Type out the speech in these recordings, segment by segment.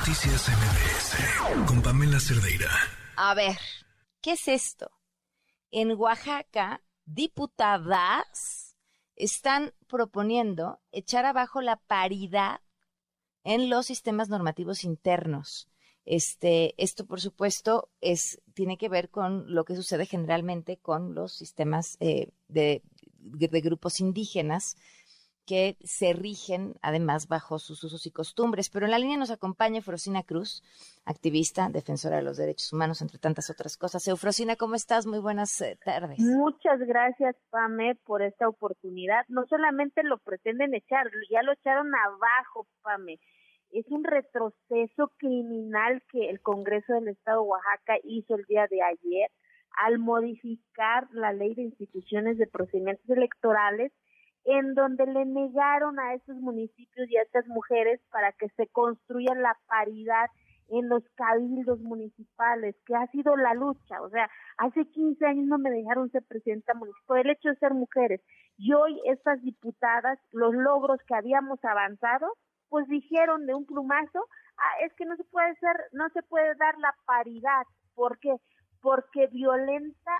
Noticias MBS con Pamela Cerdeira. A ver, ¿qué es esto? En Oaxaca, diputadas están proponiendo echar abajo la paridad en los sistemas normativos internos. Este, esto, por supuesto, es, tiene que ver con lo que sucede generalmente con los sistemas eh, de, de grupos indígenas que se rigen además bajo sus usos y costumbres. Pero en la línea nos acompaña Eufrosina Cruz, activista, defensora de los derechos humanos, entre tantas otras cosas. Eufrosina, ¿cómo estás? Muy buenas eh, tardes. Muchas gracias, Pame, por esta oportunidad. No solamente lo pretenden echar, ya lo echaron abajo, Pame. Es un retroceso criminal que el Congreso del Estado de Oaxaca hizo el día de ayer al modificar la ley de instituciones de procedimientos electorales en donde le negaron a esos municipios y a estas mujeres para que se construya la paridad en los cabildos municipales, que ha sido la lucha. O sea, hace 15 años no me dejaron ser presidenta municipal por el hecho de ser mujeres. Y hoy estas diputadas, los logros que habíamos avanzado, pues dijeron de un plumazo, ah, es que no se puede ser, no se puede dar la paridad. ¿Por qué? Porque violenta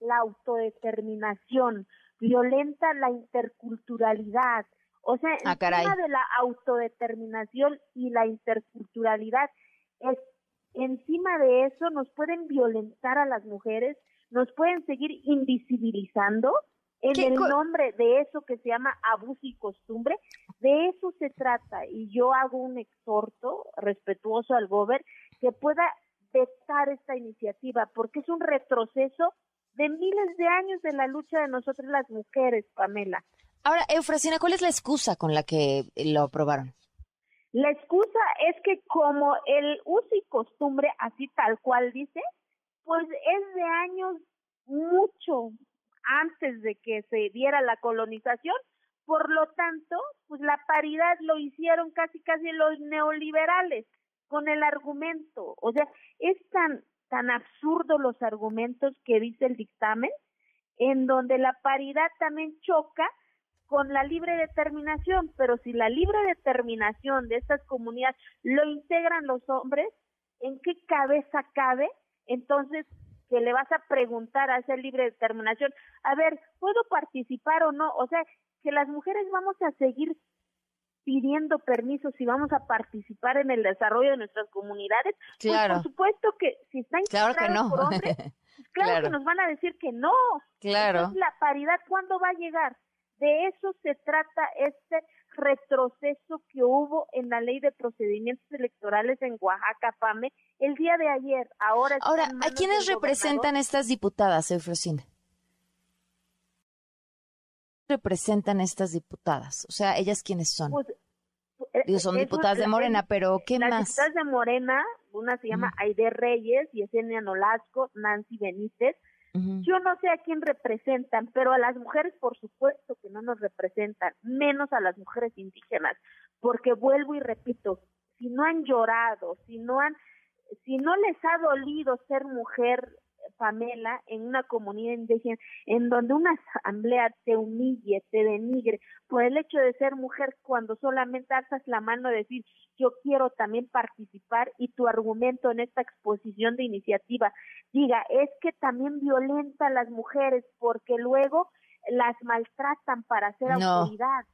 la autodeterminación, violenta la interculturalidad. O sea, ah, encima de la autodeterminación y la interculturalidad, es, encima de eso nos pueden violentar a las mujeres, nos pueden seguir invisibilizando en el nombre de eso que se llama abuso y costumbre. De eso se trata y yo hago un exhorto respetuoso al gobierno que pueda vetar esta iniciativa porque es un retroceso de miles de años de la lucha de nosotras las mujeres, Pamela. Ahora, Eufrasina, ¿cuál es la excusa con la que lo aprobaron? La excusa es que como el uso y costumbre, así tal cual dice, pues es de años mucho antes de que se diera la colonización, por lo tanto, pues la paridad lo hicieron casi casi los neoliberales con el argumento, o sea, es tan tan absurdos los argumentos que dice el dictamen, en donde la paridad también choca con la libre determinación, pero si la libre determinación de estas comunidades lo integran los hombres, ¿en qué cabeza cabe? Entonces, que le vas a preguntar a esa libre determinación, a ver, ¿puedo participar o no? O sea, que las mujeres vamos a seguir pidiendo permisos si vamos a participar en el desarrollo de nuestras comunidades, pues, claro. por supuesto que si está claro que no. por hombres, pues claro, que nos van a decir que no. Claro. Entonces, la paridad, ¿cuándo va a llegar? De eso se trata este retroceso que hubo en la ley de procedimientos electorales en Oaxaca, PAME, el día de ayer. Ahora, Ahora ¿a quiénes representan estas diputadas, Eufrosina? Representan estas diputadas? O sea, ¿ellas quiénes son? Pues, Digo, son diputadas de Morena, pero ¿qué las más? diputadas de Morena, una se llama Aide Reyes, Yesenia Nolasco, Nancy Benítez. Yo no sé a quién representan, pero a las mujeres por supuesto que no nos representan, menos a las mujeres indígenas, porque vuelvo y repito, si no han llorado, si no han, si no les ha dolido ser mujer Pamela, en una comunidad indígena, en donde una asamblea te humille, te denigre por el hecho de ser mujer, cuando solamente alzas la mano y decir, yo quiero también participar y tu argumento en esta exposición de iniciativa diga, es que también violenta a las mujeres porque luego las maltratan para hacer autoridad.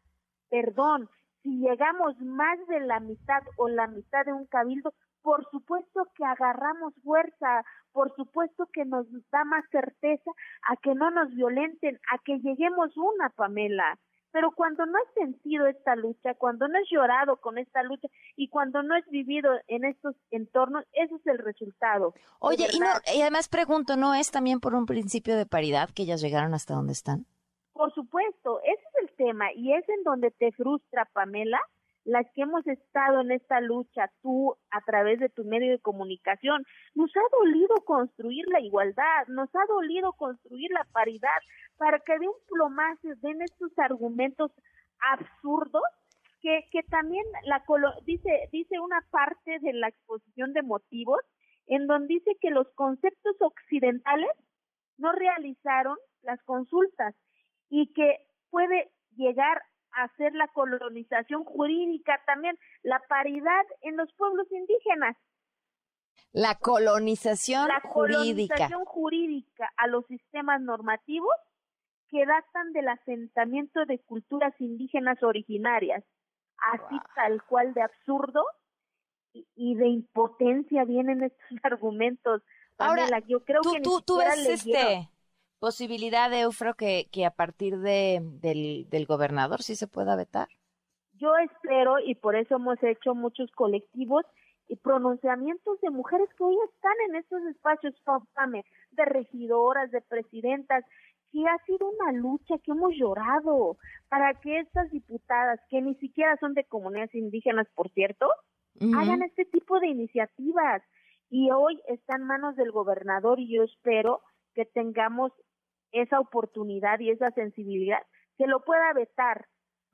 Perdón, si llegamos más de la mitad o la mitad de un cabildo, por supuesto que agarramos fuerza, por supuesto que nos da más certeza a que no nos violenten, a que lleguemos una, Pamela. Pero cuando no has sentido esta lucha, cuando no has llorado con esta lucha y cuando no has vivido en estos entornos, ese es el resultado. Oye, y, no, y además pregunto, ¿no es también por un principio de paridad que ellas llegaron hasta donde están? Por supuesto, ese es el tema y es en donde te frustra, Pamela, las que hemos estado en esta lucha, tú a través de tu medio de comunicación, nos ha dolido construir la igualdad, nos ha dolido construir la paridad, para que de un plomazo den estos argumentos absurdos que, que también la dice, dice una parte de la exposición de motivos en donde dice que los conceptos occidentales no realizaron las consultas y que puede llegar hacer la colonización jurídica también, la paridad en los pueblos indígenas. La colonización la jurídica. colonización jurídica a los sistemas normativos que datan del asentamiento de culturas indígenas originarias, así tal cual de absurdo y, de impotencia vienen estos argumentos. Ahora, yo creo tú, que tú, tú ves este posibilidad, Eufro, que, que a partir de, del, del gobernador sí se pueda vetar. Yo espero, y por eso hemos hecho muchos colectivos y pronunciamientos de mujeres que hoy están en estos espacios, de regidoras, de presidentas, que ha sido una lucha que hemos llorado para que estas diputadas, que ni siquiera son de comunidades indígenas, por cierto, hagan este tipo de iniciativas. Y hoy está en manos del gobernador y yo espero que tengamos esa oportunidad y esa sensibilidad, que lo pueda vetar,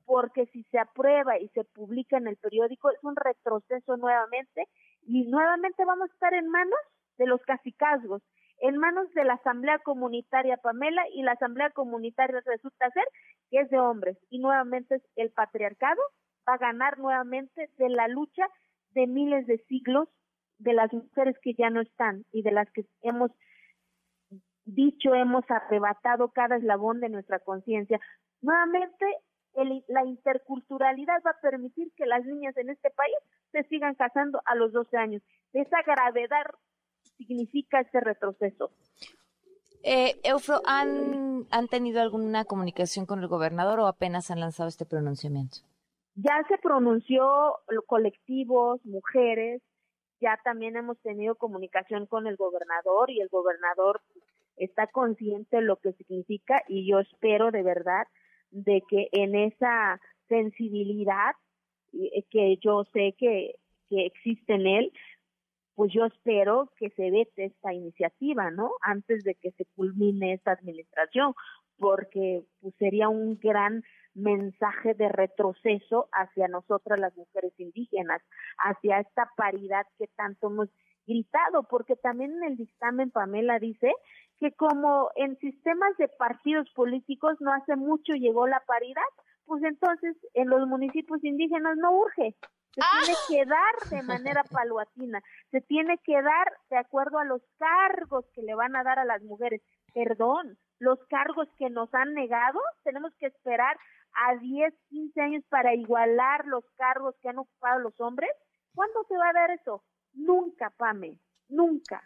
porque si se aprueba y se publica en el periódico es un retroceso nuevamente y nuevamente vamos a estar en manos de los casicazgos, en manos de la Asamblea Comunitaria Pamela y la Asamblea Comunitaria resulta ser que es de hombres y nuevamente el patriarcado va a ganar nuevamente de la lucha de miles de siglos de las mujeres que ya no están y de las que hemos dicho, hemos arrebatado cada eslabón de nuestra conciencia. Nuevamente, la interculturalidad va a permitir que las niñas en este país se sigan casando a los 12 años. Esa gravedad significa este retroceso. Eh, Eufro, ¿han, ¿han tenido alguna comunicación con el gobernador o apenas han lanzado este pronunciamiento? Ya se pronunció colectivos, mujeres, ya también hemos tenido comunicación con el gobernador y el gobernador está consciente de lo que significa y yo espero de verdad de que en esa sensibilidad eh, que yo sé que, que existe en él, pues yo espero que se vete esta iniciativa, ¿no? Antes de que se culmine esta administración, porque pues, sería un gran mensaje de retroceso hacia nosotras las mujeres indígenas, hacia esta paridad que tanto hemos gritado, porque también en el dictamen Pamela dice que como en sistemas de partidos políticos no hace mucho llegó la paridad, pues entonces en los municipios indígenas no urge, se ah. tiene que dar de manera paluatina, se tiene que dar de acuerdo a los cargos que le van a dar a las mujeres. Perdón, los cargos que nos han negado, tenemos que esperar a 10, 15 años para igualar los cargos que han ocupado los hombres. ¿Cuándo se va a dar eso? Nunca, Pame, nunca.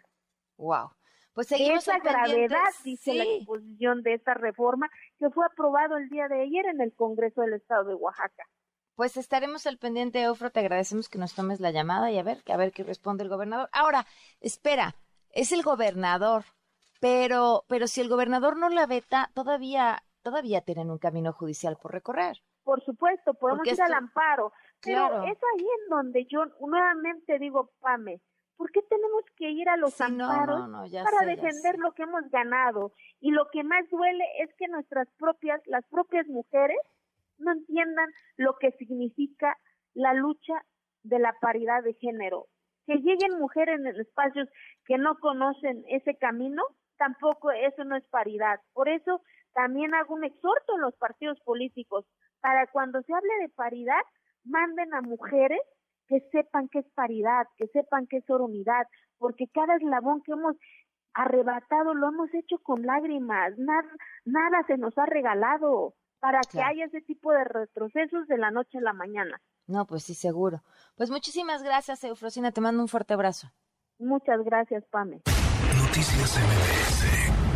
Wow. Pues seguimos Esa gravedad, dice la exposición de esta reforma, que fue aprobado el día de ayer en el Congreso del Estado de Oaxaca. Pues estaremos al pendiente, Ofro. Te agradecemos que nos tomes la llamada y a ver, a ver qué responde el gobernador. Ahora, espera, es el gobernador, pero, pero si el gobernador no la veta, todavía, todavía tienen un camino judicial por recorrer. Por supuesto, podemos ir al amparo, pero es ahí en donde yo nuevamente digo, Pame, ¿por qué tenemos que ir a los amparos para defender lo que hemos ganado? Y lo que más duele es que nuestras propias, las propias mujeres, no entiendan lo que significa la lucha de la paridad de género. Que lleguen mujeres en espacios que no conocen ese camino, tampoco eso no es paridad. Por eso también hago un exhorto en los partidos políticos para cuando se hable de paridad, manden a mujeres que sepan qué es paridad, que sepan qué es unidad, porque cada eslabón que hemos arrebatado lo hemos hecho con lágrimas, nada, nada se nos ha regalado para que haya ese tipo de retrocesos de la noche a la mañana. No, pues sí, seguro. Pues muchísimas gracias, Eufrosina, te mando un fuerte abrazo. Muchas gracias, Pame. Noticias MBS